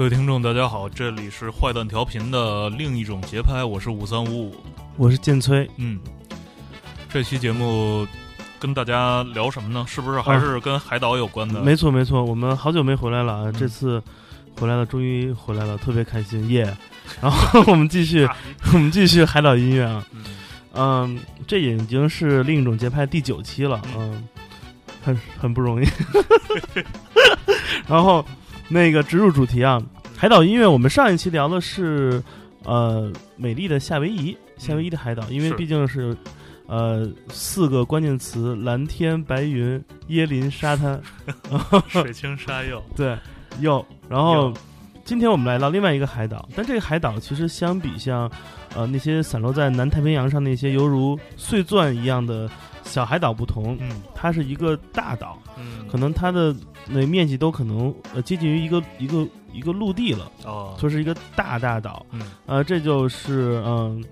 各位听众，大家好，这里是坏蛋调频的另一种节拍，我是五三五五，我是剑崔。嗯，这期节目跟大家聊什么呢？是不是还是跟海岛有关的？没错，没错，我们好久没回来了啊，这次回来了，终于回来了，特别开心，耶！然后我们继续，我们继续海岛音乐啊，嗯，这已经是另一种节拍第九期了，嗯，很很不容易。然后那个植入主题啊，海岛音乐，我们上一期聊的是呃美丽的夏威夷，夏威夷的海岛，因为毕竟是呃四个关键词：蓝天、白云、椰林、沙滩、水清沙幼，对，幼。然后。今天我们来到另外一个海岛，但这个海岛其实相比像，呃，那些散落在南太平洋上那些犹如碎钻一样的小海岛不同，嗯，它是一个大岛，嗯，可能它的那面积都可能呃接近于一个一个一个陆地了，哦，说是一个大大岛，嗯，呃，这就是嗯，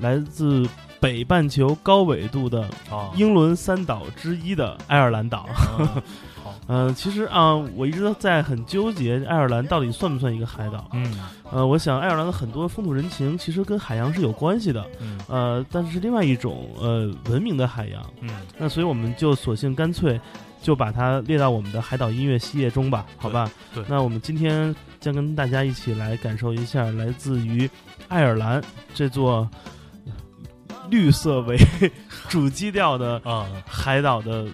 来自北半球高纬度的英伦三岛之一的爱尔兰岛。嗯，其实啊，我一直都在很纠结，爱尔兰到底算不算一个海岛？嗯，呃，我想爱尔兰的很多风土人情其实跟海洋是有关系的，嗯，呃，但是另外一种呃文明的海洋，嗯，那所以我们就索性干脆就把它列到我们的海岛音乐系列中吧，好吧？对，那我们今天将跟大家一起来感受一下来自于爱尔兰这座绿色为 主基调的啊海岛的。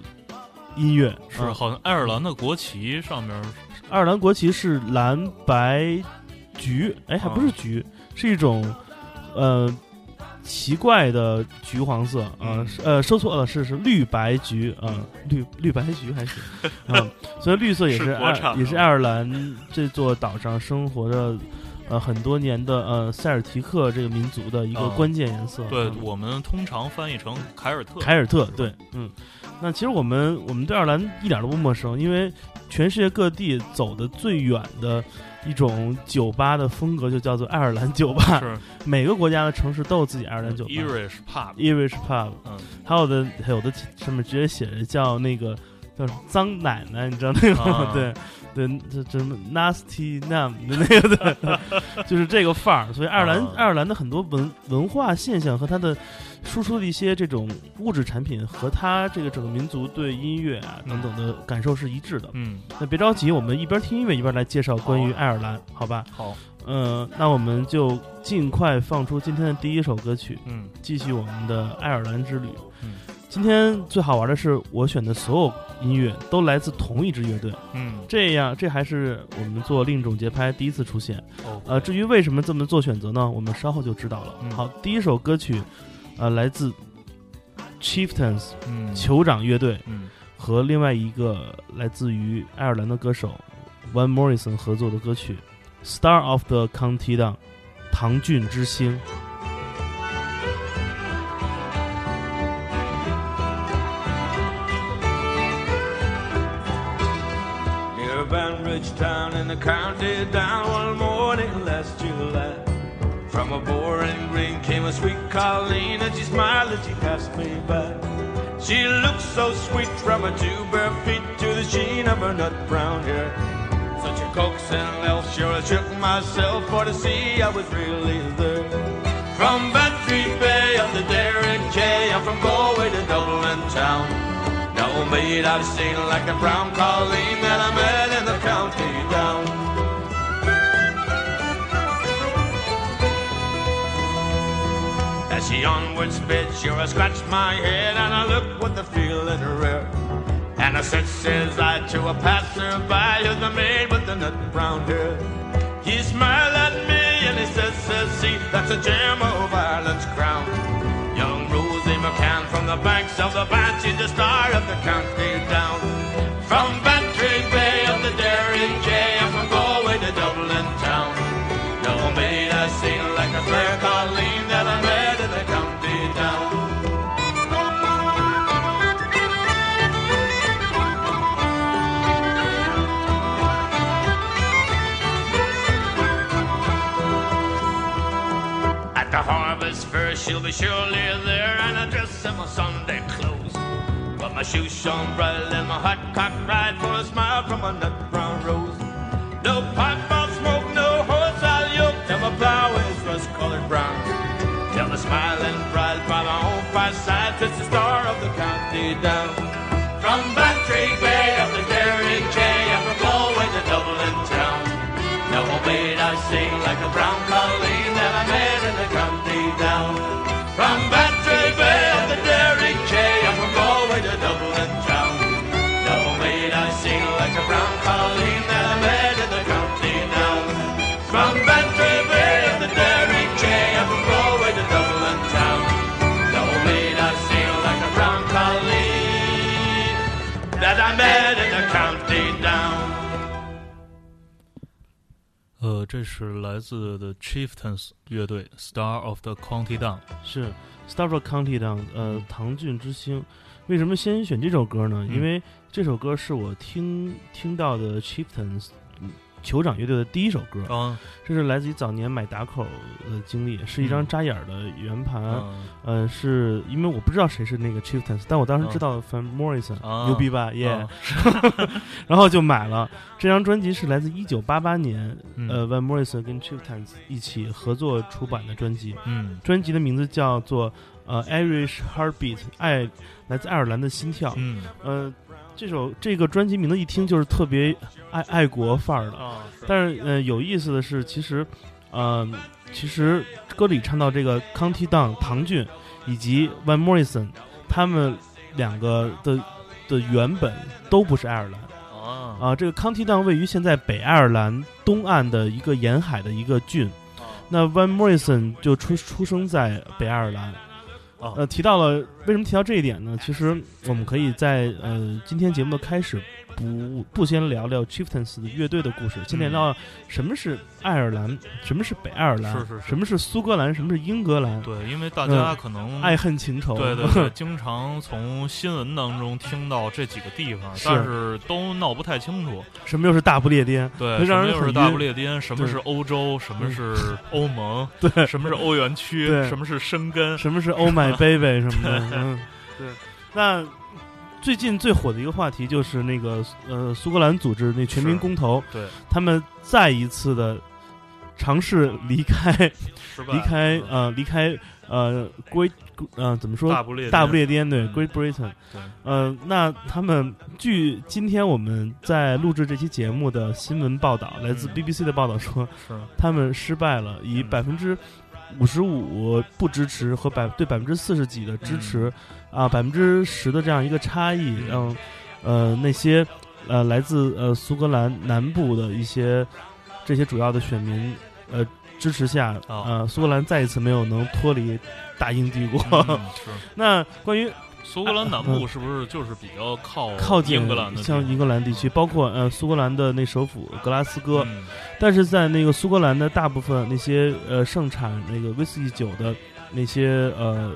音乐是好像爱尔兰的国旗上面，爱尔兰国旗是蓝白橘，哎，还不是橘，是一种呃奇怪的橘黄色啊，呃，说错了，是是绿白橘啊，绿绿白橘还是啊，所以绿色也是爱也是爱尔兰这座岛上生活的呃很多年的呃塞尔提克这个民族的一个关键颜色，对我们通常翻译成凯尔特，凯尔特，对，嗯。那其实我们我们对爱尔兰一点都不陌生，因为全世界各地走的最远的一种酒吧的风格就叫做爱尔兰酒吧。是每个国家的城市都有自己爱尔兰酒吧。Irish pub。Irish pub。嗯。还有的还有的上面直接写着叫那个叫脏奶奶，你知道那个吗？对对，这这 nasty name 的那个的，就是这个范儿。所以爱尔兰爱尔兰的很多文文化现象和它的。输出的一些这种物质产品和它这个整个民族对音乐啊等等的感受是一致的。嗯，那别着急，我们一边听音乐一边来介绍关于爱尔兰，好吧？好。嗯，那我们就尽快放出今天的第一首歌曲。嗯，继续我们的爱尔兰之旅。嗯，今天最好玩的是，我选的所有音乐都来自同一支乐队。嗯，这样这还是我们做另一种节拍第一次出现。哦，呃，至于为什么这么做选择呢？我们稍后就知道了。好，第一首歌曲。呃，来自 Chieftains 酋长乐队，和另外一个来自于爱尔兰的歌手 One Morrison 合作的歌曲《Star of the County Down》唐骏之星。From a boring green came a sweet Colleen, and she smiled as she passed me by. She looked so sweet from her two bare feet to the sheen of her nut brown hair. Such a coaxing elf, sure I shook myself for to see I was really there. From Bantry Bay up to Derrick Cay, I'm from Galway to Dublin town. No maid I've seen like a brown Colleen that I met She onward sped, sure I scratched my head and I looked with the feeling rare. And I said, says I to a passerby, who's the maid with the nut brown hair. He smiled at me and he says, says see, that's a gem of Ireland's crown. Young Rosie McCann from the banks of the Banshee, the star of the county down. From Bantry Bay up the Derry Cay, she'll be surely there, and I dress in my Sunday clothes. But my shoes shone bright and my hot cock right for a smile from a nut brown rose. No pipe, I'll smoke, no horse, I'll yoke till my plow is rust colored brown. Till the smiling bride by my own fireside just the star of the county down. From back 这是来自 The Chieftains 乐队 Star of the County Down。是 Star of the County Down，呃，唐骏之星。为什么先选这首歌呢？嗯因为这首歌是我听听到的 Chieftains 嗯酋长乐队的第一首歌，啊，这是来自于早年买打口的经历，是一张嗯。扎眼儿的圆盘。嗯。呃，是因为我不知道谁是那个 Chieftains，但我当时知道 Van Morrison，、啊。牛逼吧？耶、啊 然后就买了。这张专辑，是来自一九八八年，嗯。呃，Van Morrison 跟 Chieftains 一起合作出版的专辑。嗯。专辑的名字叫做呃 Irish Heartbeat，爱来自爱尔兰的心跳。嗯。呃，这首这个专辑名字一听就是特别爱爱国范儿的。啊，但是呃，有意思的是，其实，呃，其实歌里唱到这个 County Down 唐骏以及 Van Morrison，他们两个的的原本都不是爱尔兰啊啊、这个 County Down 位于现在北爱尔兰东岸的一个沿海的一个郡。啊那 Van Morrison 就出出生在北爱尔兰。呃，提到了为什么提到这一点呢？其实我们可以在呃今天节目的开始不不先聊聊 Chieftains 的乐队的故事，先聊聊什么是爱尔兰，什么是北爱尔兰，是是是什么是苏格兰，什么是英格兰，对，因为大家可能爱恨情仇。对对对，经常从新闻当中听到这几个地方，是但是都闹不太清楚。什么又是大不列颠？对，会什么又是大不列颠？什么是欧洲？什么嗯是欧盟？对，什么是欧元区？对什么是申根？什么是 Oh my baby 什么的，嗯，对。那最近最火的一个话题就是那个呃苏格兰组织那全民公投，对，他们再一次的尝试离开离开嗯。呃离开呃 Great 呃怎么说？大不列颠。大不列颠对嗯。Great Britain 对。呃那他们据今天我们在录制这期节目的新闻报道，来自嗯 BBC 的报道说，是。他们失败了，以嗯。百分之五十五不支持和百对百分之四十几的支持啊百分之十的这样一个差异，嗯让呃那些呃来自呃苏格兰南部的一些这些主要的选民呃支持下，哦呃苏格兰再一次没有能脱离大英帝国。嗯 是。那关于苏格兰南部是不是就是比较靠靠近英格兰的像英格兰地区，包括呃苏格兰的那首府格拉斯哥，嗯。但是在那个苏格兰的大部分那些呃盛产那个威士忌酒的那些呃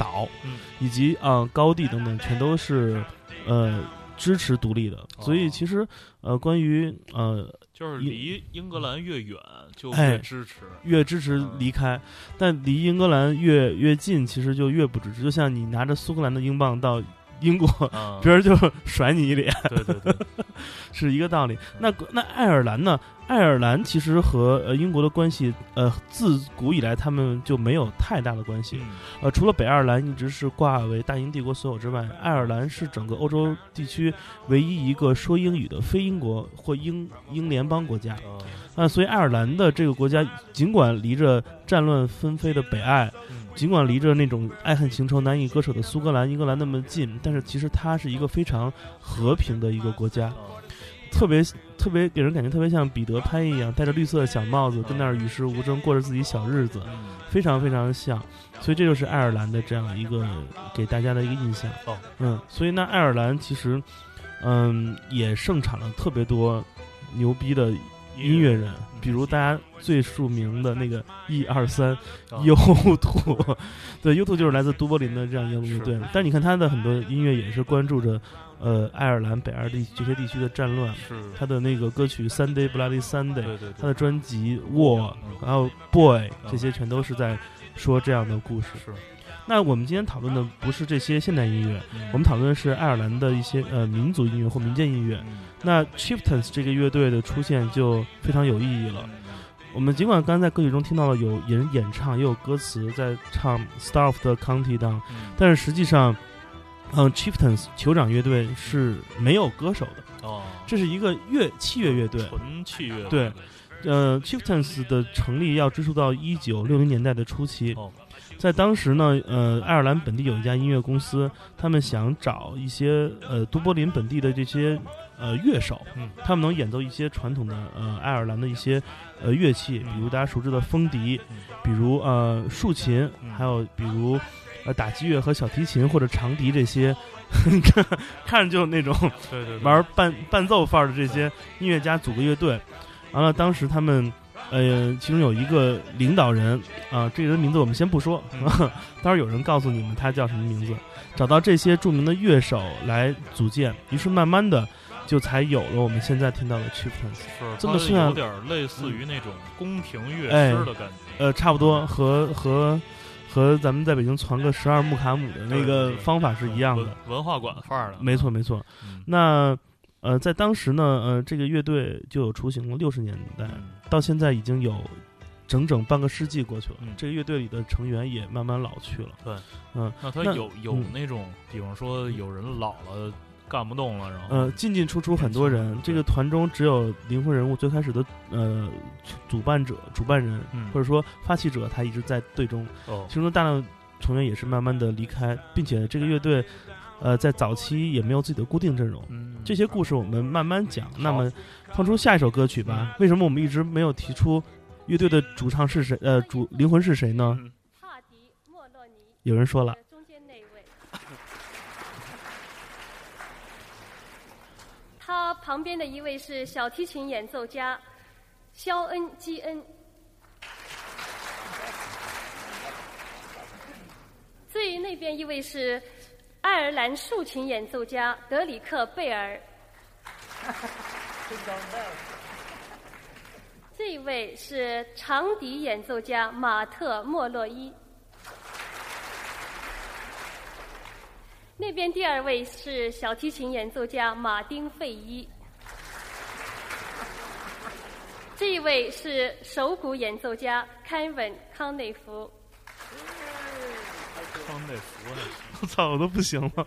岛，嗯以及啊、呃高地等等，全都是呃支持独立的。所以哦其实呃关于呃就是离英格兰越远就哎越支持。越支持离开，但离英格兰越越近，其实就越不支持。就像你拿着苏格兰的英镑到英国，啊，别人就甩你一脸，对对对，是一个道理。那那爱尔兰呢？爱尔兰其实和呃英国的关系，呃，自古以来他们就没有太大的关系。嗯呃，除了北爱尔兰一直是挂为大英帝国所有之外，爱尔兰是整个欧洲地区唯一一个说英语的非英国或英英联邦国家。啊啊、所以爱尔兰的这个国家，尽管离着战乱纷飞的北爱，嗯尽管离着那种爱恨情仇难以割舍的苏格兰、英格兰那么近，但是其实它是一个非常和平的一个国家，啊特别特别给人感觉特别像彼得潘一样，戴着绿色的小帽子，跟那儿与世无争，过着自己小日子，嗯非常非常像。所以这就是爱尔兰的这样一个给大家的一个印象。哦，嗯，所以那，爱尔兰其实，嗯，也盛产了特别多牛逼的音乐人，比如大家最著名的那个一二三啊。U two，对 U two 就是来自都柏林的这样一个乐队。是。但你看他的很多音乐也是关注着，呃，爱尔兰、北爱尔地这些地区的战乱。是。他的那个歌曲《Sunday Bloody Sunday》，他的专辑《War》，然后《Boy》，嗯。这些全都是在说这样的故事。是。那我们今天讨论的不是这些现代音乐，嗯。我们讨论的是爱尔兰的一些呃民族音乐或民间音乐。嗯那 Chieftains 这个乐队的出现就非常有意义了。嗯我们尽管刚才在歌曲中听到了有人演唱，也有歌词在唱《Star of the County Down》，嗯。但是实际上嗯，Chieftains 酋长乐队是没有歌手的，哦，这是一个乐器乐乐队。纯器乐对呃，Chieftains 的成立要追溯到一九六零年代的初期，哦。在当时呢，呃，爱尔兰本地有一家音乐公司，他们想找一些呃都柏林本地的这些呃乐手，嗯他们能演奏一些传统的呃爱尔兰的一些呃乐器，比如大家熟知的风笛，嗯。比如呃竖琴，嗯。还有比如呃打击乐和小提琴或者长笛这些，看 看着就那种对对对。玩伴伴奏范儿的这些音乐家组个乐队。完了，当时他们呃，其中有一个领导人啊、这个人名字我们先不说，嗯。待会儿有人告诉你们他叫什么名字。找到这些著名的乐手来组建，于是慢慢的就才有了我们现在听到的 Chieftains。是这么算它有点类似于那种宫廷乐哎师的感觉。呃，差不多和和和咱们在北京传个十二木卡姆的那个方法是一样的。文文化馆范儿的，没错，没错。嗯那呃，在当时呢，呃，这个乐队就有雏形了。六十年代嗯到现在已经有整整半个世纪过去了，嗯这个乐队里的成员也慢慢老去了。对，嗯，那那他有有嗯那种，比方说有人老了干不动了，然后呃，进进出出很多人这个团中只有灵魂人物最开始的呃主办者、主办人、嗯或者说发起者，他一直在队中，哦其中的大量成员也是慢慢的离开，并且这个乐队呃在早期也没有自己的固定阵容。嗯这些故事我们慢慢讲。那么，放出下一首歌曲吧。为什么我们一直没有提出乐队的主唱是谁？呃，主灵魂是谁呢？嗯帕迪莫洛尼，有人说了，中间那位，旁边的一位是小提琴演奏家肖恩基恩，最那边一位是爱尔兰竖琴演奏家德里克贝尔。这一位是长笛演奏家马特莫洛伊。那边第二位是小提琴演奏家马丁费伊。这一位是手鼓演奏家凯文康内弗。康内夫 我操，我都不行了。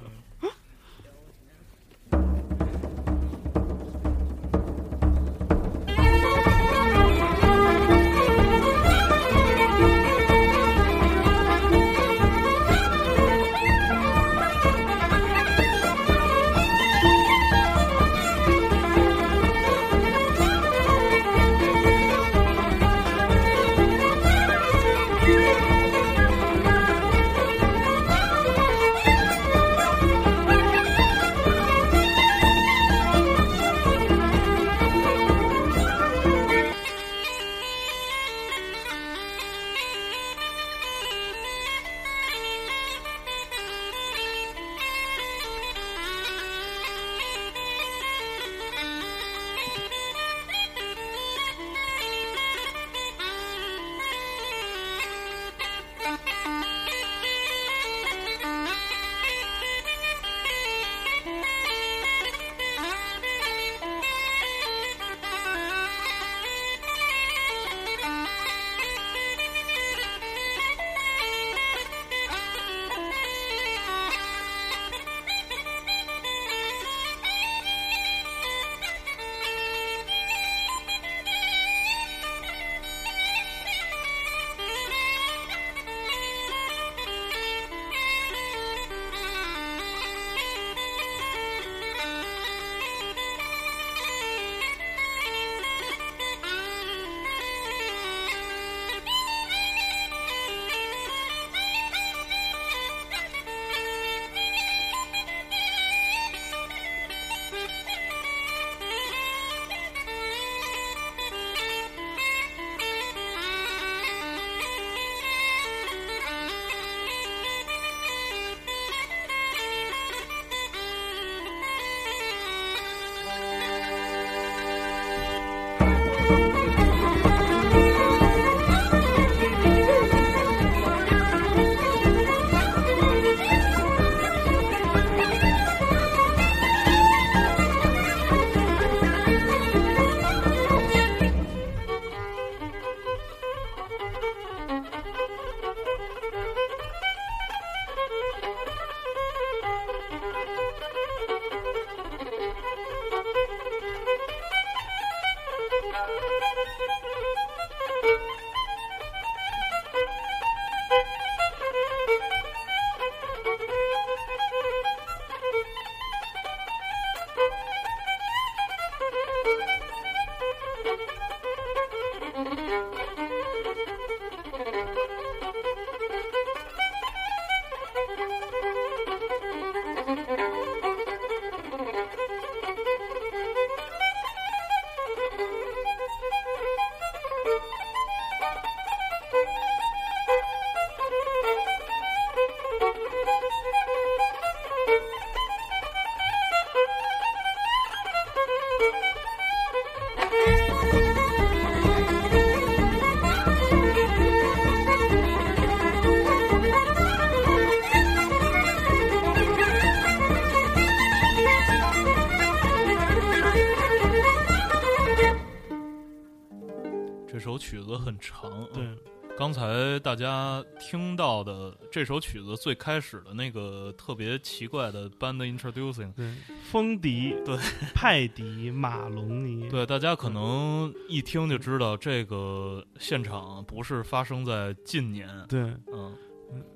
大家听到的这首曲子最开始的那个特别奇怪的 band introducing，对，风笛，对，派迪，马龙尼，对，大家可能一听就知道这个现场不是发生在近年，对，嗯，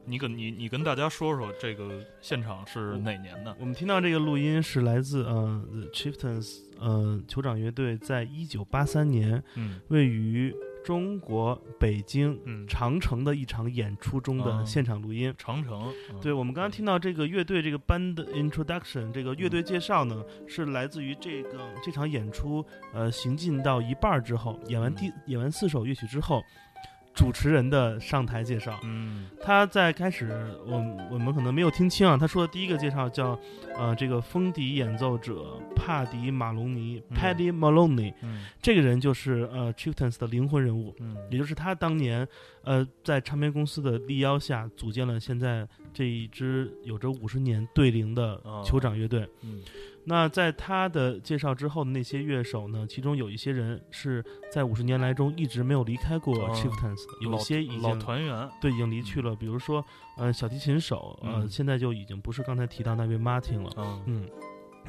你跟你你跟大家说说这个现场是哪年的？我们听到这个录音是来自呃 The Chieftains 呃酋长乐队在一九八三年嗯。位于中国北京嗯，长城的一场演出中的哦现场录音。长城，嗯。对，我们刚刚听到这个乐队这个 band introduction 这个乐队介绍呢，是来自于这个这场演出呃行进到一半儿之后，演完第演完四首乐曲之后，主持人的上台介绍。嗯他在开始，我我们可能没有听清啊。他说的第一个介绍叫，呃，这个风笛演奏者帕迪马龙尼嗯 （Paddy Maloney），嗯这个人就是呃 Chieftains 的灵魂人物，嗯也就是他当年呃在唱片公司的力邀下，组建了现在这一支有着五十年队龄的哦酋长乐队。嗯那在他的介绍之后的那些乐手呢，其中有一些人是在五十年来中一直没有离开过哦 Chieftains，、有一些已老经团员，对，已经离去了。比如说，呃，小提琴手，呃，嗯现在就已经不是刚才提到那位 Martin 了。嗯嗯，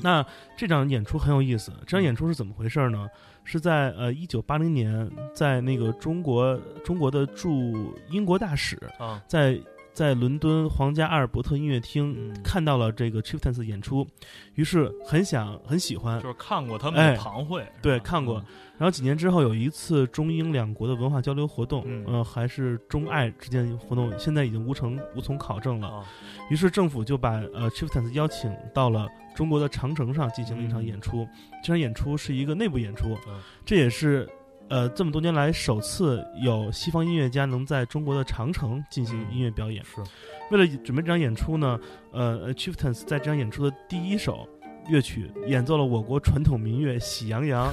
那这场演出很有意思。这场演出是怎么回事呢？是在呃一九八零年，在那个中国中国的驻英国大使啊在在伦敦皇家阿尔伯特音乐厅嗯。看到了这个 Chieftains 演出，于是很想很喜欢，就是看过他们哎。的堂会，对看过。然后几年之后有一次中英两国的文化交流活动，嗯。呃，还是中爱之间的活动，现在已经无成无从考证了。啊于是政府就把呃 Chieftains 邀请到了中国的长城上进行了一场嗯。演出。这场演出是一个内部演出，嗯。这也是呃这么多年来首次有西方音乐家能在中国的长城进行嗯音乐表演。是为了准备这场演出呢，呃，Chieftains 在这场演出的第一首乐曲演奏了我国传统民乐《喜羊羊》，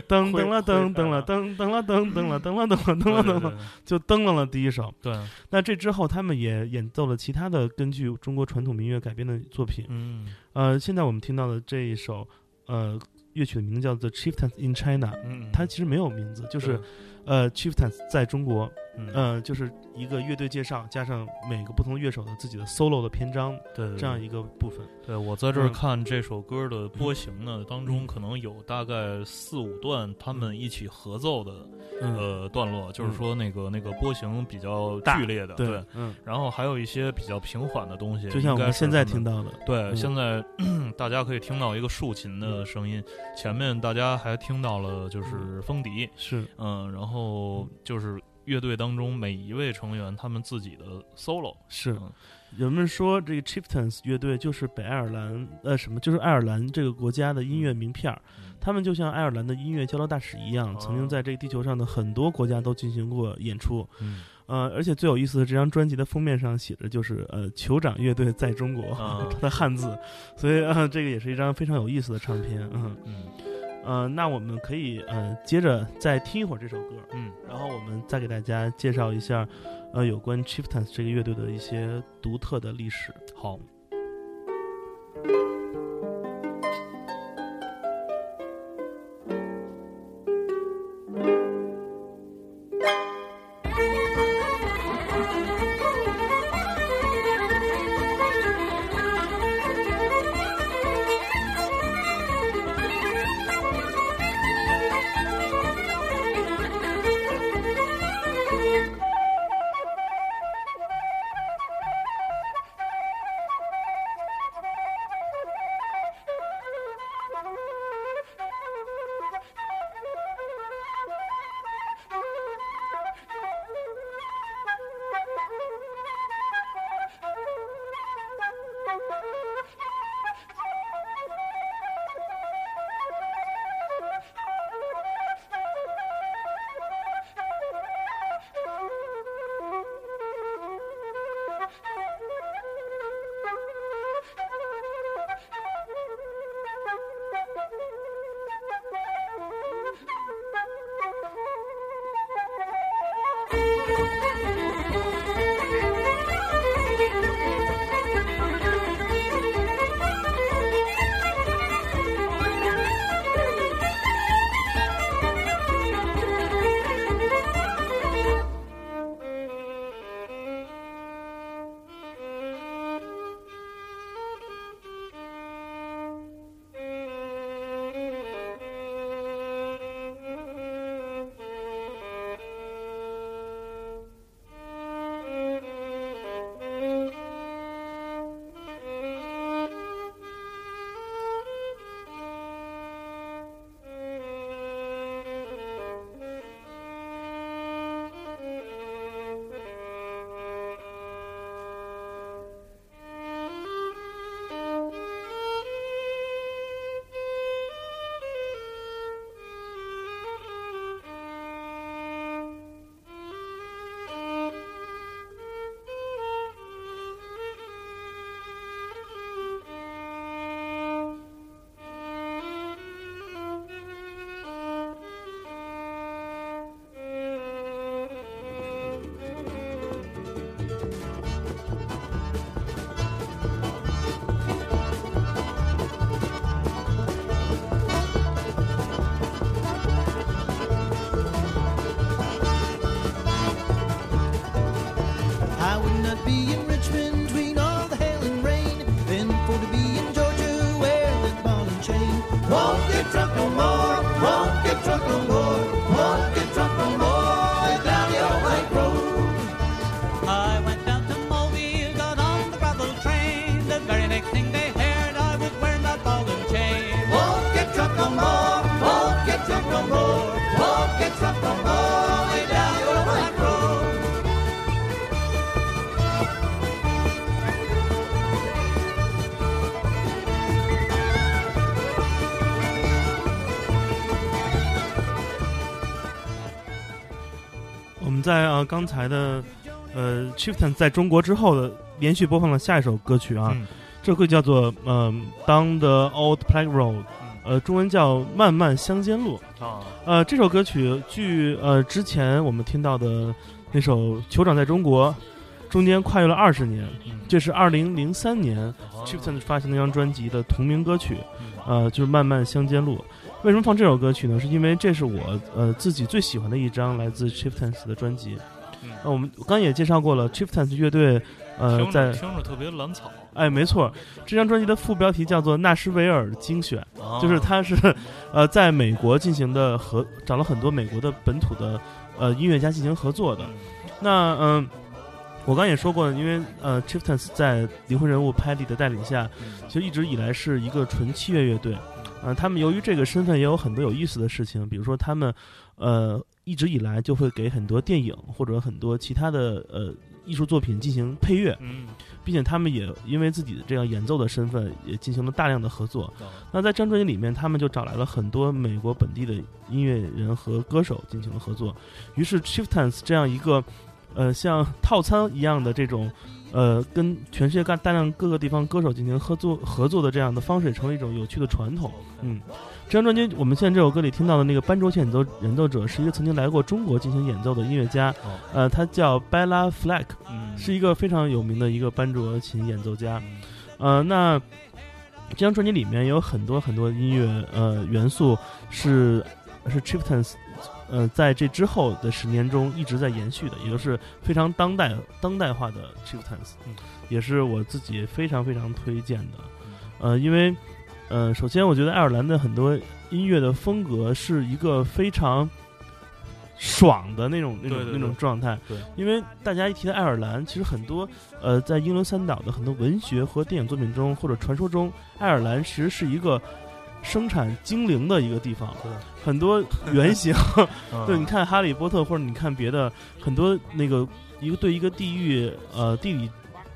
噔噔了噔噔了噔噔了噔噔了噔了噔了噔了噔了，就噔了了第一首。对，那这之后，他们也演奏了其他的根据中国传统民乐改编的作品。嗯呃，现在我们听到的这一首，呃，乐曲的名字叫做《Chieftains in China》，嗯，它其实没有名字，就是呃，Chieftains 在中国，嗯。呃，就是一个乐队介绍加上每个不同乐手的自己的 solo 的篇章对对这样一个部分。对我在这看这首歌的波形呢，当中嗯。可能有大概四五段他们一起合奏的嗯，呃段落，就是说那个那个波形比较剧烈的，对，嗯，然后还有一些比较平缓的东西，就像我们现在听到的，对，嗯。现在 大家可以听到一个竖琴的声音，前面大家还听到了就是风笛，是。嗯，然后就是乐队当中每一位成员他们自己的 solo，是嗯。人们说这个 Chieftains 乐队就是北爱尔兰，呃，什么？就是爱尔兰这个国家的音乐名片儿。嗯他们就像爱尔兰的音乐交流大使一样，曾经哦在这个地球上的很多国家都进行过演出。嗯呃，而且最有意思的，这张专辑的封面上写着就是呃，酋长乐队在中国，的汉字，所以呃，这个也是一张非常有意思的唱片。嗯嗯呃，那我们可以呃接着再听一会儿这首歌，嗯然后我们再给大家介绍一下呃有关 Chieftains 这个乐队的一些独特的历史。好。们在呃刚才的呃 Chieftain 在中国之后的连续播放了下一首歌曲啊，嗯。这首歌叫做呃 Down the Old Plague Road，呃中文叫漫漫乡间路。啊，呃，这首歌曲据呃之前我们听到的那首《酋长在中国》中间跨越了二十年，嗯。这是二零零三年啊 Chieftain 发行那张专辑的同名歌曲，嗯。呃，就是《漫漫乡间路》。为什么放这首歌曲呢？是因为这是我呃自己最喜欢的一张来自 Chieftains 的专辑。嗯呃，我们我刚也介绍过了，Chieftains 乐队呃听在着听着特别蓝草，哎没错，这张专辑的副标题叫做《纳什维尔精选》。啊就是它是 呃在美国进行的合，找了很多美国的本土的呃音乐家进行合作的。那嗯、我刚也说过，因为呃 Chieftains 在灵魂人物 Paddy 的带领下，其实一直以来是一个纯器乐乐队。呃，他们由于这个身份也有很多有意思的事情，比如说他们呃一直以来就会给很多电影或者很多其他的呃艺术作品进行配乐，嗯，并且他们也因为自己的这样演奏的身份，也进行了大量的合作。啊那在这张专辑里面，他们就找来了很多美国本地的音乐人和歌手进行了合作。于是 Chieftains 这样一个呃像套餐一样的这种呃跟全世界大大量各个地方歌手进行合作合作的这样的方式，成为一种有趣的传统。嗯，这张专辑我们现在这首歌里听到的那个班卓琴演奏演奏者是一个曾经来过中国进行演奏的音乐家，哦。呃，他叫 Bella Fleck，嗯。是一个非常有名的一个班卓琴演奏家。嗯。呃，那这张专辑里面有很多很多音乐呃元素是是 Chieftains 呃在这之后的十年中一直在延续的，也就是非常当代当代化的 Chieftains，、嗯也是我自己非常非常推荐的。呃，因为呃，首先我觉得爱尔兰的很多音乐的风格是一个非常爽的那种那种那种状态。对，因为大家一提到爱尔兰，其实很多呃，在英伦三岛的很多文学和电影作品中或者传说中，爱尔兰其实是一个生产精灵的一个地方。很多 原型，嗯对，你看《哈利波特》或者你看别的很多那个一个对一个地域呃地理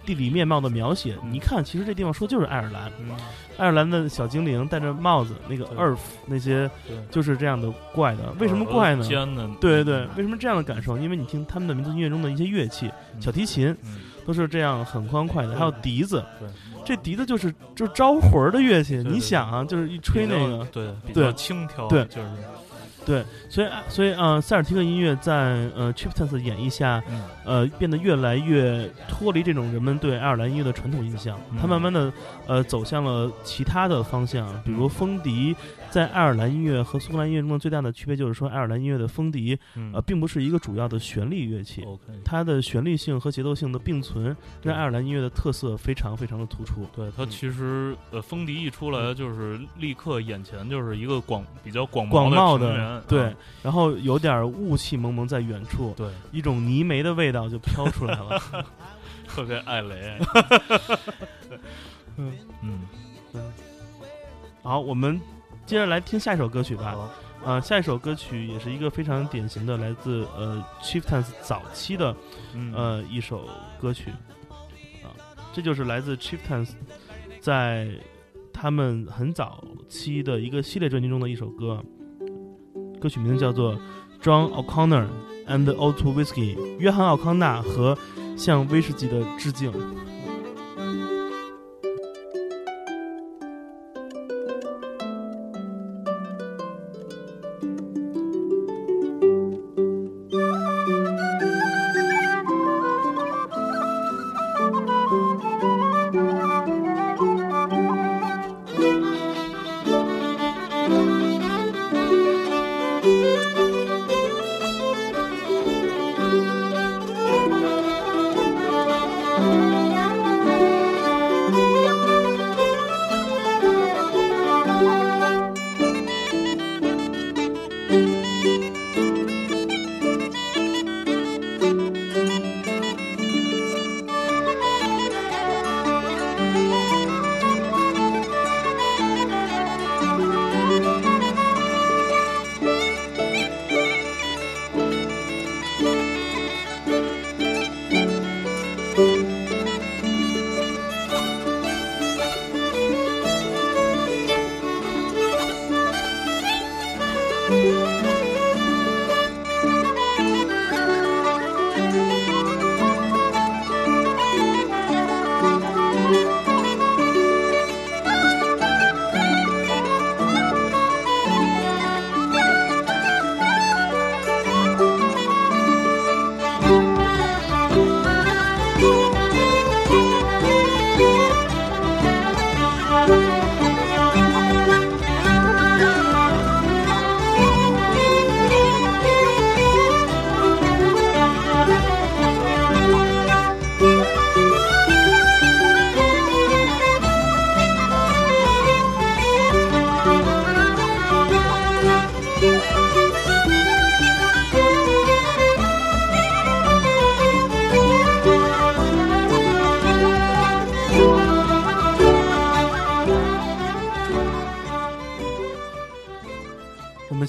地理面貌的描写，你一看其实这地方说就是爱尔兰。嗯爱尔兰的小精灵戴着帽子，那个对 Earth 那些，就是这样的怪的。为什么怪呢？尖的，对对，为什么这样的感受？因为你听他们的民族音乐中的一些乐器，小提琴嗯都是这样很欢快的，还有笛子对，这笛子就是就是招魂儿的乐器。你想啊，就是一吹那个，对比对较轻佻，对就是对，所以所以呃，塞尔提克音乐在呃 Chieftains 的演绎下，嗯呃，变得越来越脱离这种人们对爱尔兰音乐的传统印象，嗯它慢慢的呃走向了其他的方向，比如风笛。在爱尔兰音乐和苏格兰音乐中的最大的区别就是说，爱尔兰音乐的风笛嗯。呃并不是一个主要的旋律乐器，它的旋律性和节奏性的并存，让爱尔兰音乐的特色非常非常的突出。对它嗯。其实呃，风笛一出来，就是立刻眼前就是一个广比较广广袤的对嗯，然后有点雾气蒙蒙在远处，对，一种泥煤的味道就飘出来了。特别爱雷，嗯。嗯，好，我们接着来听下一首歌曲吧。啊呃，下一首歌曲也是一个非常典型的来自呃 Chieftains 早期的嗯呃一首歌曲啊，这就是来自 Chieftains 在他们很早期的一个系列专辑中的一首歌，歌曲名字叫做 John O'Connor and the Old Whiskey，约翰奥康纳和向威士忌的致敬。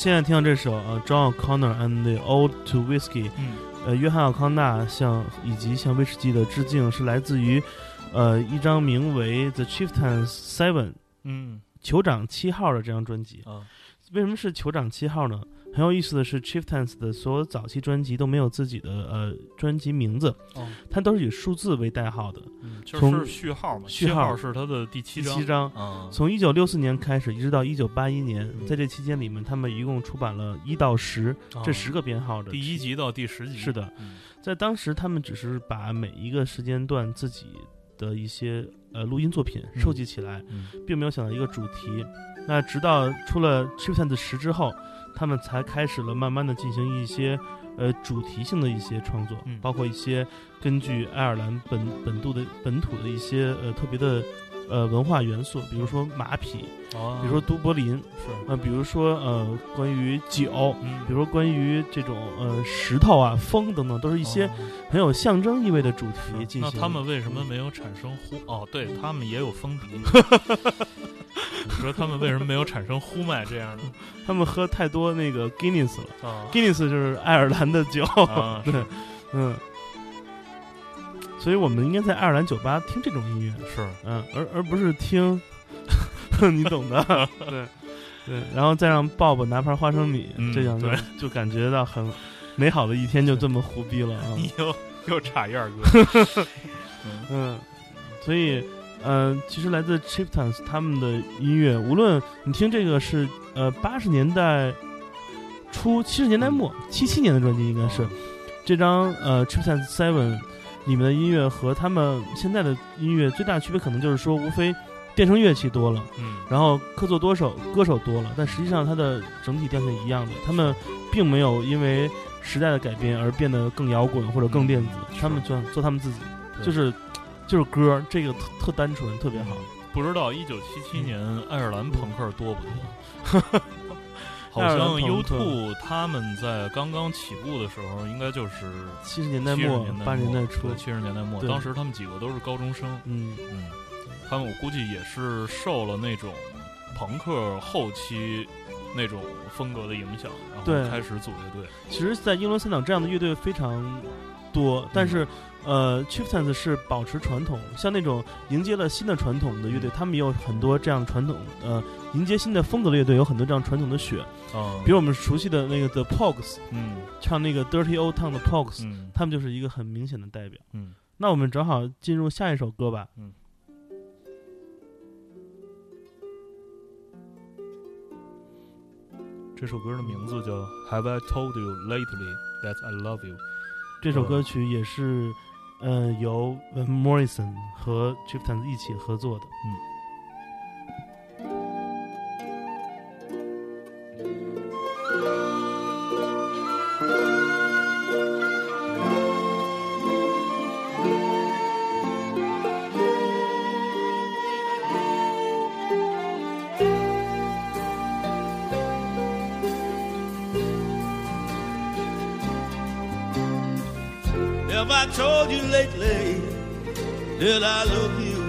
现在听到这首呃，John O'Connor and the Old to Whiskey，嗯呃，约翰奥康纳向以及向威士忌的致敬，是来自于呃一张名为《The Chieftains Seven》嗯酋长七号的这张专辑。啊为什么是酋长七号呢？很有意思的是，Chieftains 的所有早期专辑都没有自己的呃专辑名字，哦它都是以数字为代号的。嗯，就从是序号嘛，序号号是它的第七章。第七章，啊，从一九六四年开始，一直到一九八一年，嗯在这期间里面，他们一共出版了一到十啊这十个编号的。第一集到第十集是的，嗯在当时，他们只是把每一个时间段自己的一些呃录音作品嗯收集起来，嗯并没有想到一个主题。那直到出了 Chieftains 十之后，他们才开始了慢慢的进行一些呃主题性的一些创作，嗯。包括一些根据爱尔兰本本土的本土的一些呃特别的呃文化元素，比如说马匹，哦，比如说都柏林，是呃，比如说呃关于酒。嗯，比如说关于这种呃石头啊、风等等，都是一些哦很有象征意味的主题是进行。那他们为什么没有产生呼？哦，对他们也有风笛。你说他们为什么没有产生呼麦这样的？他们喝太多那个 Guinness 了啊，Guinness 就是爱尔兰的酒，啊，对是，嗯。所以我们应该在爱尔兰酒吧听这种音乐，是，嗯，而而不是听，你懂的，对。对，然后再让鲍勃拿盘花生米，嗯这样就就感觉到很美好的一天就这么胡逼了啊，你又又插一二哥。嗯。嗯，所以，呃，其实来自 Chieftains 他们的音乐，无论你听这个是呃八十年代初、七十年代末、七七年的专辑，应该是、哦这张呃 Chieftains Seven 里面的音乐和他们现在的音乐最大的区别，可能就是说，无非电声乐器多了，嗯然后客座多手歌手多了，但实际上它的整体调性一样的，他们并没有因为时代的改变而变得更摇滚或者更电子，嗯他们做做他们自己，就是就是歌，这个特特单纯，特别好。不知道一九七七年爱尔兰朋克多不多？好像 YouTube 他们在刚刚起步的时候，应该就是七十年代末八十年代初。对，七十年代末，当时他们几个都是高中生，嗯，嗯，他们我估计也是受了那种朋克后期那种风格的影响，然后开始组乐队。其实，在英伦三岛这样的乐队非常多，但是。呃，Chieftains 是保持传统，像那种迎接了新的传统的乐队，他们也有很多这样传统，呃，迎接新的风格的乐队有很多这样传统的血，啊，比如我们熟悉的那个 The Pogues，嗯。唱那个 Dirty Old Town 的 Pogues，、嗯。他们就是一个很明显的代表。嗯，那我们正好进入下一首歌吧。嗯，这首歌的名字叫《Have I Told You Lately That I Love You》。这首歌曲也是，嗯，由 Morrison 和 Chieftains 一起合作的。嗯 that I love you?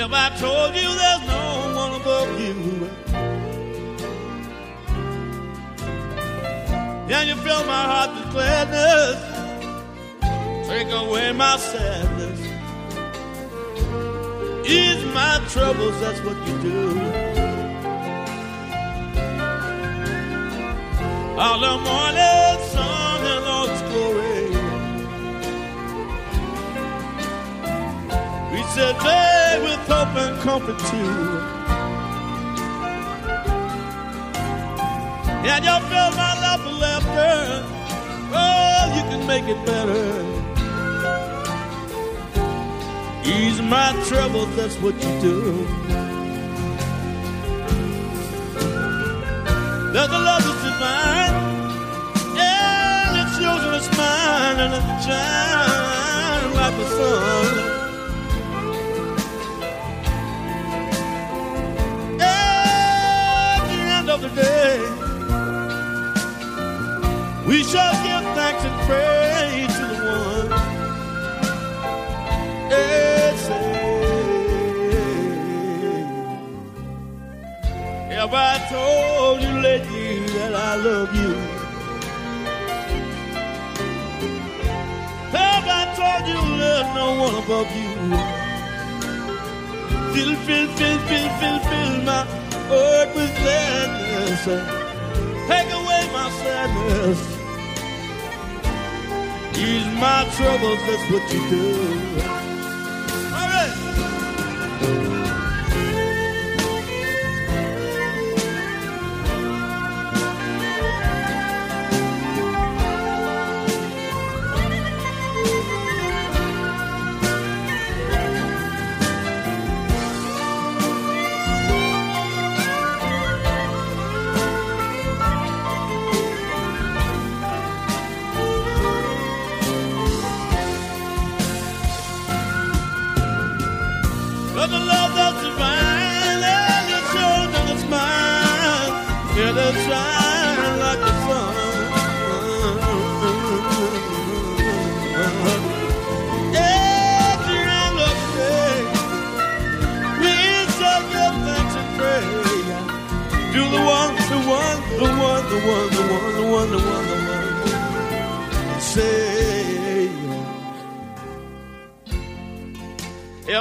Have I told you there's no one above you? Can you fill my heart with gladness? Take away my sadness. Ease my troubles, that's what you do. All the morning Said, day with hope and comfort too. And you fill my life with laughter. Oh, you can make it better. Ease my troubles, that's what you do. There's a love that's divine, and it's yours and it's mine, and it shines like the sun. The end of the day, we shall give thanks and praise to the one. Have I told you lately that I love you? Have I told you there's no one above you? Fill, fill, fill, fill, fill, fill my heart with gladness. Take away my sadness. Ease my troubles, that's what you do.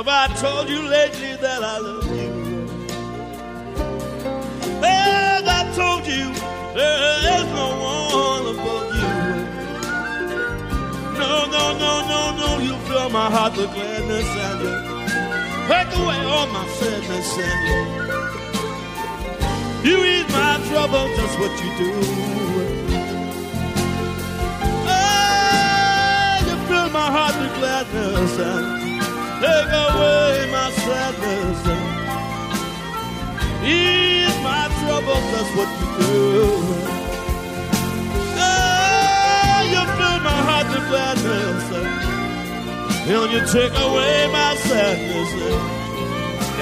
Have I told you lately that I love you? Have I told you there is no one above you? No, no, no, no, no, you fill my heart with gladness and you take away all my sadness and you, you ease my trouble, that's what you do. Ah, you fill my heart with gladness and take away my sadness ease my troubles. That's what you do. Ah, you fill my heart with gladness and, you take away my sadness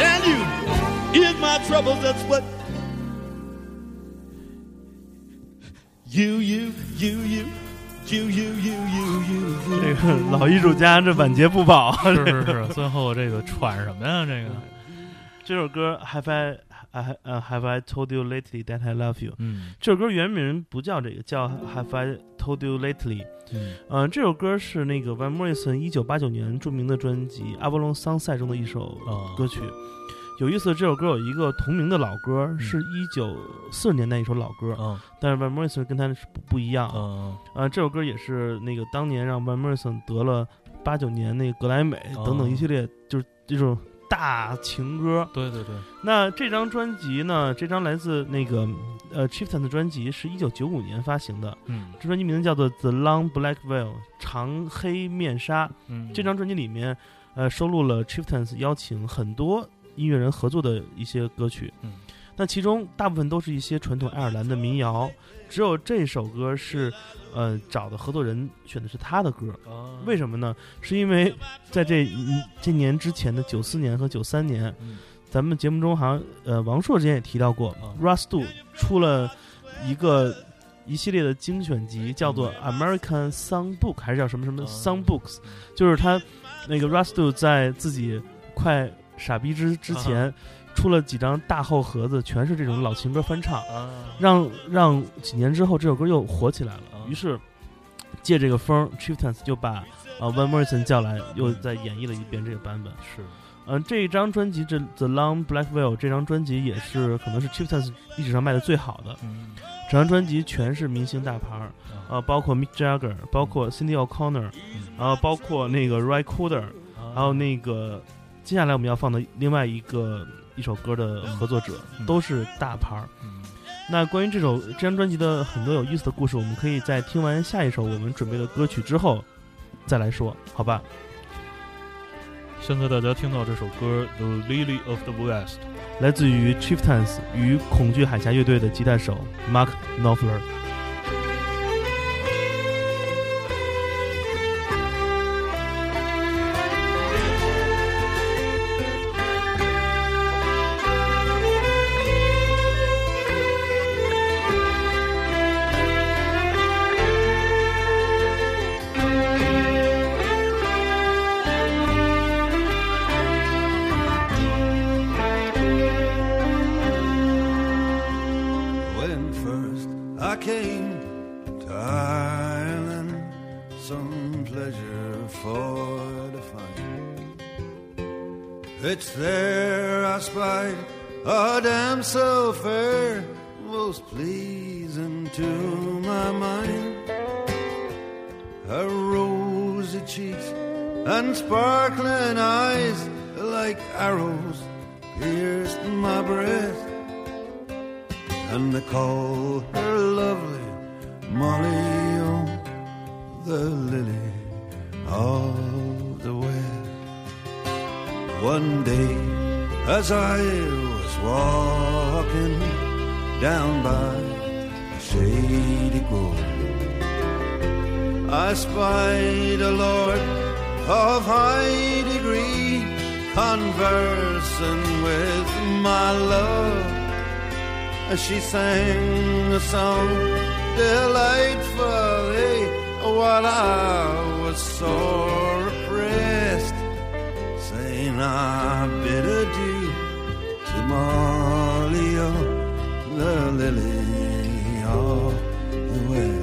and you ease my troubles. That's what you, you, you, you. 这.个老艺术家这晚节不保。是是是，最后这个喘什么呀？这个，这首歌 Have I 呃呃 Have I told you lately that I love you？嗯这首歌原名不叫这个，叫 Have I told you lately？嗯呃、这首歌是那个 Van Morrison 一九八九年著名的专辑《阿波罗桑塞》中的一首哦歌曲。有意思，这首歌有一个同名的老歌，是一九四十年代一首老歌，嗯但是 Van Morrison 跟他是不不一样。嗯呃，这首歌也是那个当年让 Van Morrison 得了八九年那个格莱美哦等等一系列，就是这种大情歌。对对对，那这张专辑呢？这张来自那个呃 Chieftain 的专辑是一九九五年发行的，嗯这专辑名字叫做《The Long Black Veil》长黑面纱。嗯，这张专辑里面，呃，收录了 Chieftains 邀请很多音乐人合作的一些歌曲。嗯，那其中大部分都是一些传统爱尔兰的民谣，只有这首歌是，呃，找的合作人选的是他的歌。啊为什么呢？是因为在这一这年之前的九四年和九三年，嗯。咱们节目中好像呃王朔之前也提到过、啊 r u s t o 出了一个一系列的精选集，叫做 American Song Book，还是叫什么什么啊 Song Books，、就是他那个 r u s t o 在自己快傻逼之之前。出了几张大厚盒子，全是这种老情歌翻唱，啊让让几年之后这首歌又火起来了。啊于是借这个风，Chieftains 就把呃 Van Morrison 叫来，又再演绎了一遍这个版本。是嗯、这一张专辑这 The Long Black Veil 这张专辑也是可能是 Chieftains 历史上卖的最好的。嗯整张专辑全是明星大牌儿，啊呃，包括 Mick Jagger，包括 Cindy O'Connor，嗯然后包括那个 Ray Cooder，啊还有那个接下来我们要放的另外一个一首歌的合作者，嗯都是大牌儿。嗯那关于这首这张专辑的很多有意思的故事，我们可以在听完下一首我们准备的歌曲之后再来说，好吧？现在大家听到这首歌《The Lily of the West》。来自于 Chieftains 与恐惧海峡乐队的吉他手 Mark Knopfler。Was sore oppressed, saying I bid adieu to Molly, the lily of the west.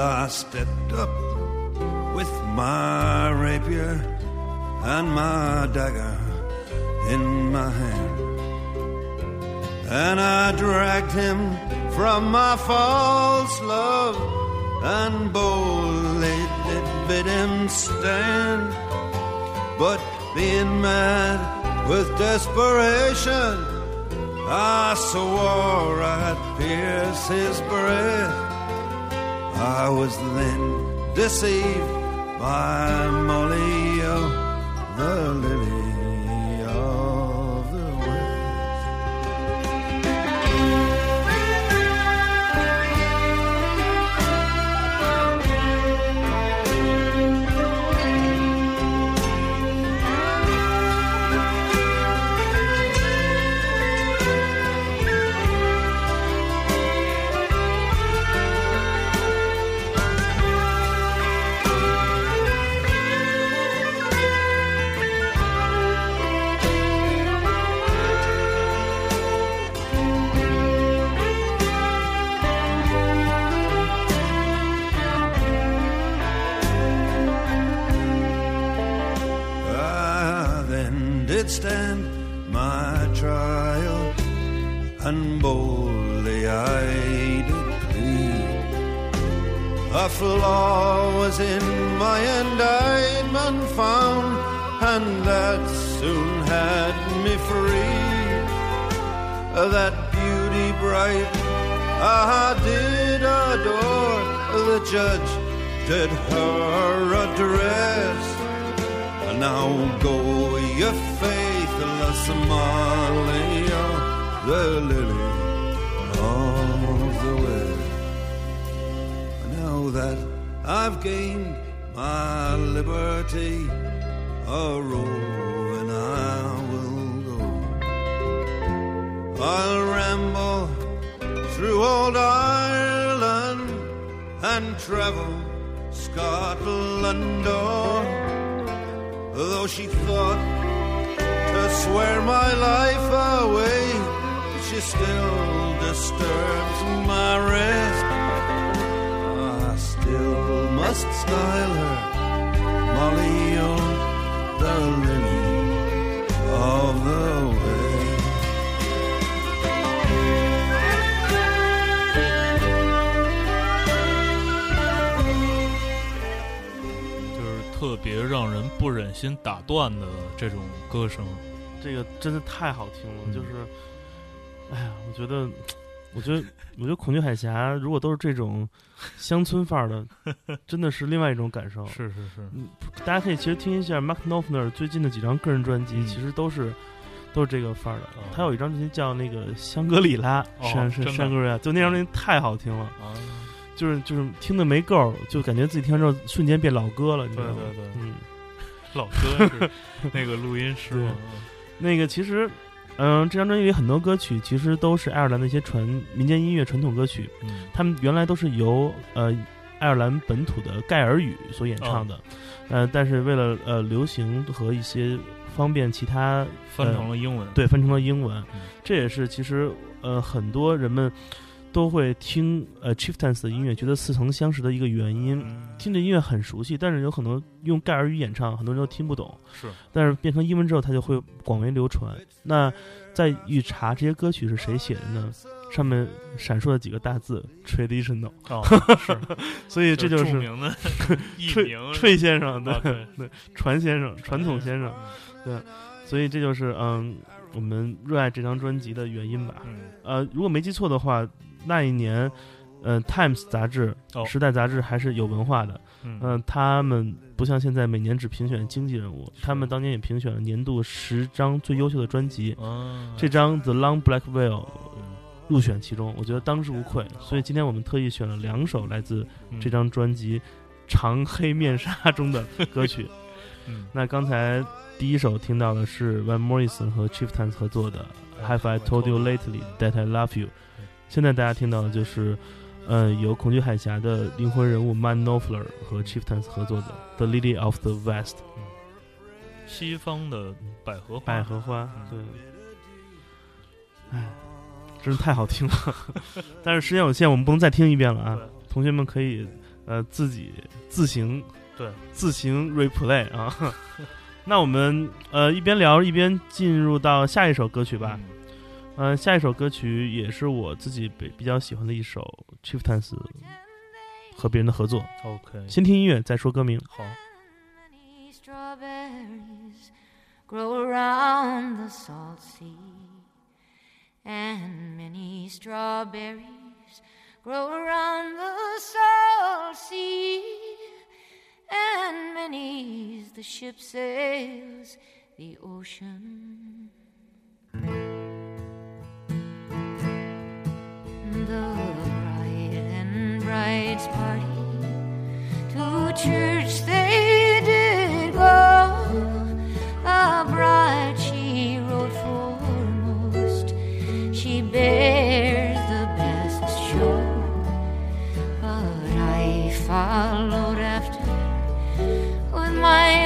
I stepped up with my rapier and my dagger in my hand. And I dragged him from my false love and boldly did bid him stand. But being mad with desperation, I swore I'd pierce his breast. I was then deceived by Molly, oh, the lily stand my trial, and boldly I did plead. A flaw was in my indictment found, and that soon had me free. That beauty bright I did adore, the judge did her address. And now go, you faithless Amalia, the lily of the west. Now that I've gained my liberty, a roving I will go. I'll ramble through old Ireland and travel Scotland o'er. Though she thought to swear my life away, she still disturbs my rest. I still must style her Molly, oh, the lily of the west. 就是特别让人不忍心打断的这种歌声。这个真的太好听了，嗯就是，哎呀，我觉得，我觉得，我觉得恐惧海峡如果都是这种乡村范儿的，真的是另外一种感受。是是是，大家可以其实听一下 Mark Knopfler 最近的几张个人专辑，嗯其实都是都是这个范儿的哦。他有一张专辑叫那个《香格里拉》，哦山是真的山格里拉，就那张专辑太好听了，啊，就是就是听的没够，就感觉自己听完之后瞬间变老歌了，你知道吗？对对对，嗯，老哥是那个录音师嘛，那个其实，嗯、这张专辑里很多歌曲其实都是爱尔兰的一些传民间音乐传统歌曲，嗯他们原来都是由呃爱尔兰本土的盖尔语所演唱的，呃，但是为了呃流行和一些方便其他翻成了英文。对翻成了英文嗯，这也是其实呃很多人们都会听呃 Chieftains 的音乐，觉得似曾相识的一个原因。嗯，听着音乐很熟悉，但是有很多用盖尔语演唱，很多人都听不懂。是但是变成英文之后，它就会广为流传。那在一查这些歌曲是谁写的呢？上面闪烁的几个大字 “traditional”，哦，是，所以这就是著名的艺翠名 翠先生，对啊对对，传先生，传统先生，对所以这就是嗯，我们热爱这张专辑的原因吧。嗯，呃，如果没记错的话，那一年，呃，《Times》杂志，哦时代》杂志还是有文化的。嗯嗯、他们不像现在每年只评选经济人物，他们当年也评选了年度十张最优秀的专辑。啊，这张《The Long Black Veil》嗯入选其中，我觉得当之无愧。所以今天我们特意选了两首来自嗯这张专辑《长黑面纱》中的 歌曲。嗯那刚才第一首听到的是 Van Morrison 和 Chieftains 合作的《Have I Told You Lately That I Love You》。现在大家听到的就是，呃，由恐惧海峡的灵魂人物 Man Knopfler 和 Chieftains 合作的《The Lily of the West》西方的百合花百合花。嗯对，哎，真是太好听了。但是时间有限，我们不能再听一遍了啊！同学们可以呃自己自行对自行 replay 啊。那我们呃一边聊一边进入到下一首歌曲吧。嗯嗯、下一首歌曲也是我自己比比较喜欢的一首 Chieftains 和别人的合作。，OK，先听音乐再说歌名。好，Many strawberries grow around the salt sea, and many strawberries grow around the salt sea, and many's the ship sails the ocean. Bride's party to church they did go. The bride she rode foremost, she bears the best show. But I followed after with my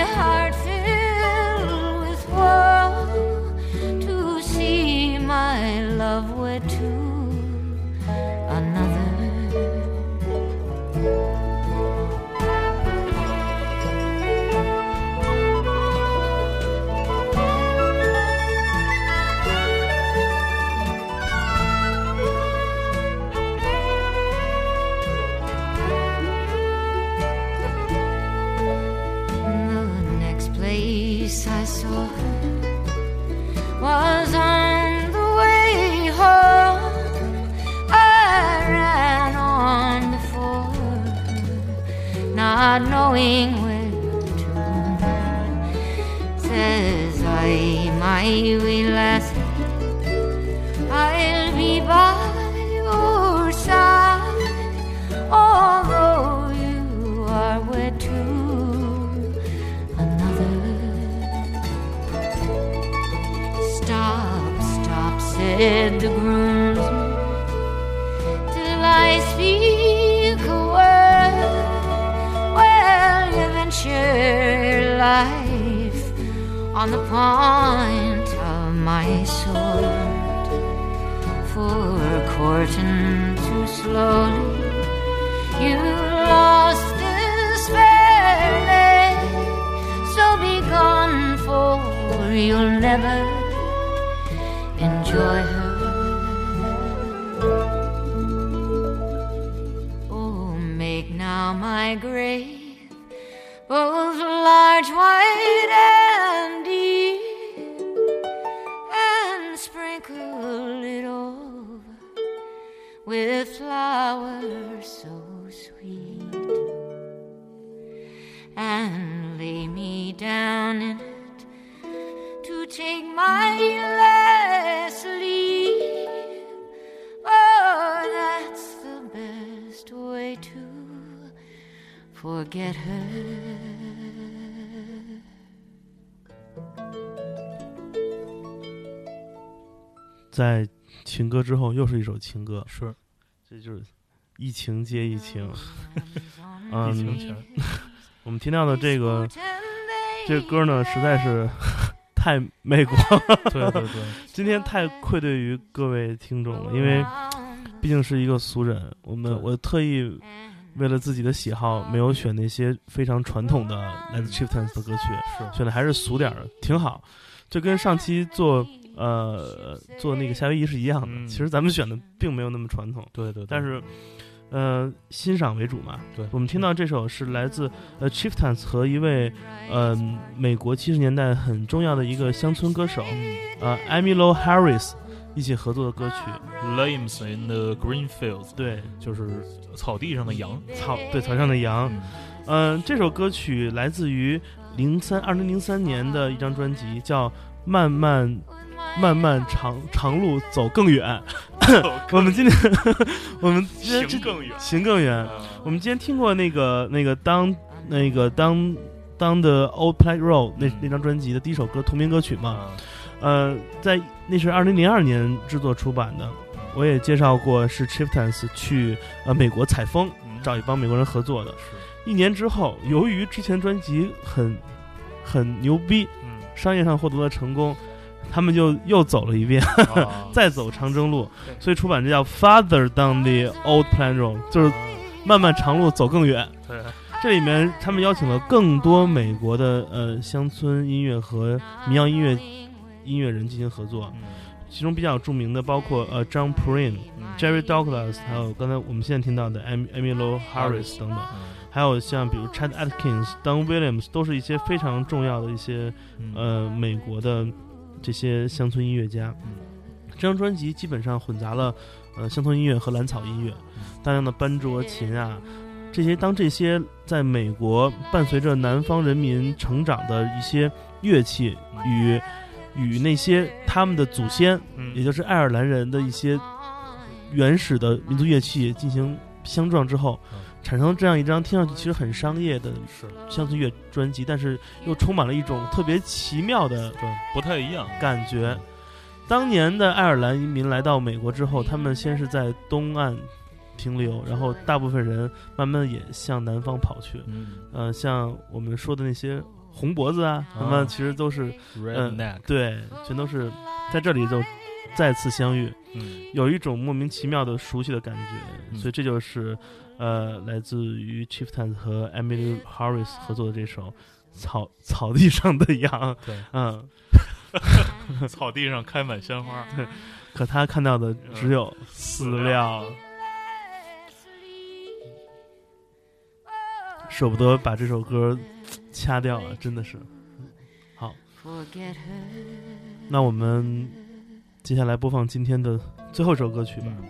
her. 在情歌之后，又是一首情歌，是。这就是疫情接疫情，嗯，我们听到的这个这个歌呢，实在是 太美国，对对对，今天太愧对于各位听众了，因为毕竟是一个俗人，我们我特意为了自己的喜好，没有选那些非常传统的来自 Chieftains 的歌曲，是。选的还是俗点儿的，挺好，就跟上期做呃做那个夏威夷是一样的。嗯。其实咱们选的并没有那么传统，对对，对。但是呃欣赏为主嘛。对。我们听到这首是来自呃 Chieftains 和一位呃美国七十年代很重要的一个乡村歌手呃 Emilio Harris 一起合作的歌曲。Lambs in the Green Fields，对，就是草地上的羊。草对草上的羊。嗯嗯、这首歌曲来自于零三二零零三年的一张专辑，叫《漫漫漫漫长长路走更远》。我们今天 我们今天这行更远。行更远。我们今天听过那个那个当那个当当的 Old Plague Road 那嗯那张专辑的第一首歌同名歌曲嘛，嗯，呃，在那是二零零二年制作出版的。我也介绍过，是 Chieftains 去呃美国采风，嗯找一帮美国人合作的。是，一年之后，由于之前专辑很很牛逼，嗯，商业上获得了成功，他们就又走了一遍，啊 再走长征路，所以出版这叫《Farther Down the Old Plan Road》，就是漫漫长路走更远。对，这里面他们邀请了更多美国的呃乡村音乐和民谣音乐音乐人进行合作，嗯。其中比较著名的包括呃 John Prine、嗯。Jerry Douglas，还有刚才我们现在听到的 Em Emilio Harris 等等。嗯。还有像比如 Chad Atkins、Don Williams，都是一些非常重要的一些嗯。呃美国的这些乡村音乐家。嗯。这张专辑基本上混杂了呃乡村音乐和蓝草音乐，大量的班卓琴啊，这些当这些在美国伴随着南方人民成长的一些乐器与与那些他们的祖先，嗯也就是爱尔兰人的一些原始的民族乐器进行相撞之后嗯，产生这样一张听上去其实很商业的乡村乐专辑，但是又充满了一种特别奇妙的对，不太一样。感觉。当年的爱尔兰移民来到美国之后，他们先是在东岸停留，然后大部分人慢慢也向南方跑去。嗯呃，像我们说的那些红脖子啊，他啊们其实都是，Redneck，对，全都是在这里就再次相遇，嗯。有一种莫名其妙的熟悉的感觉。嗯。所以这就是呃，来自于 Chieftains 和 Emily Harris 合作的这首《草草地上的羊》。对，嗯，草地上开满鲜花。可他看到的只有饲料，舍不得把这首歌掐掉了！真的是。Her. 那我们接下来播放今天的最后一首歌曲吧。嗯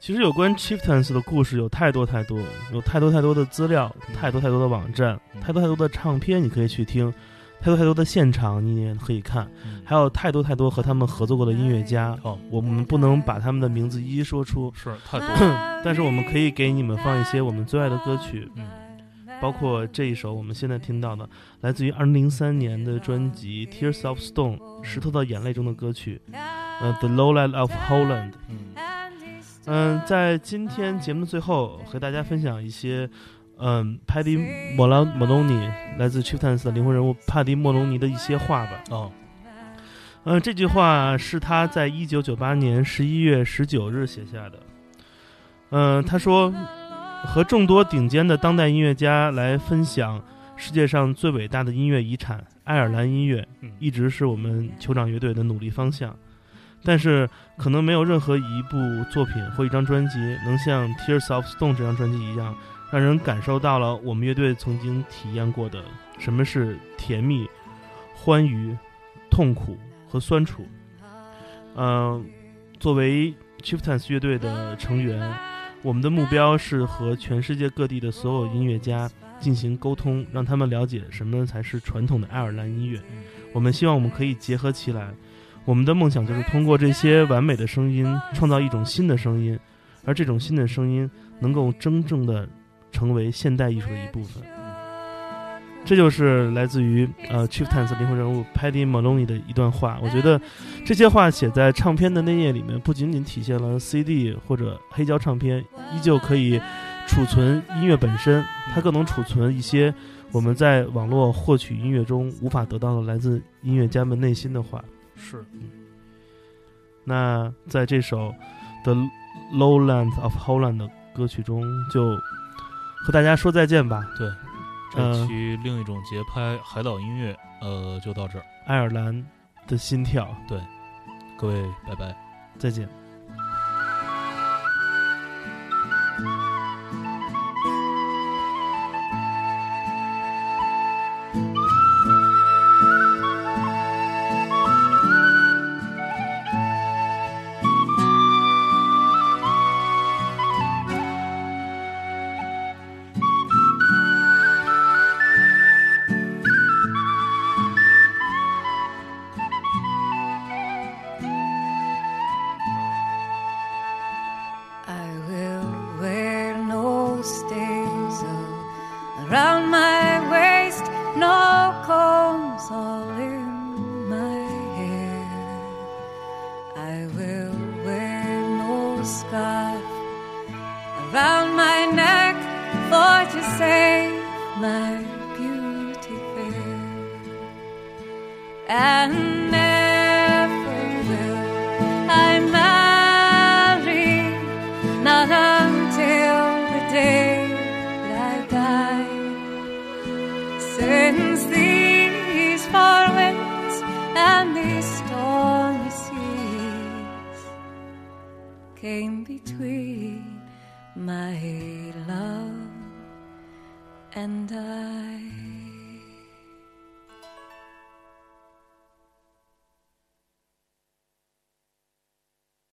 其实有关 Chieftains 的故事有太多太多，有太多太多的资料，嗯太多太多的网站，嗯太多太多的唱片你可以去听，太多太多的现场你也可以看，嗯。还有太多太多和他们合作过的音乐家。哦，我们不能把他们的名字一一说出，是太多。了。但是我们可以给你们放一些我们最爱的歌曲，嗯。包括这一首我们现在听到的，来自于二零零三年的专辑《Tears of Stone》石头的眼泪中的歌曲，呃，《The Lowland of Holland》。嗯。嗯，在今天节目的最后，和大家分享一些，嗯，帕迪莫拉莫隆尼来自 Chieftains 的灵魂人物帕迪莫隆尼的一些话吧。哦嗯，这句话是他在一九九八年十一月十九日写下的。嗯，他说，和众多顶尖的当代音乐家来分享世界上最伟大的音乐遗产——爱尔兰音乐，嗯一直是我们酋长乐队的努力方向。但是，可能没有任何一部作品或一张专辑能像《Tears of Stone》这张专辑一样，让人感受到了我们乐队曾经体验过的什么是甜蜜、欢愉、痛苦和酸楚。嗯、作为 Chieftains 乐队的成员，我们的目标是和全世界各地的所有音乐家进行沟通，让他们了解什么才是传统的爱尔兰音乐。我们希望我们可以结合起来。我们的梦想就是通过这些完美的声音，创造一种新的声音，而这种新的声音能够真正的成为现代艺术的一部分。这就是来自于呃 Chieftains 灵魂人物 Paddy Maloney 的一段话。我觉得这些话写在唱片的内页里面，不仅仅体现了 CD 或者黑胶唱片依旧可以储存音乐本身，它更能储存一些我们在网络获取音乐中无法得到的来自音乐家们内心的话。是，那在这首《The Lowlands of Holland》的歌曲中，就和大家说再见吧。对，嗯这期另一种节拍海岛音乐，呃，就到这儿，爱尔兰的心跳，对各位拜拜。再见。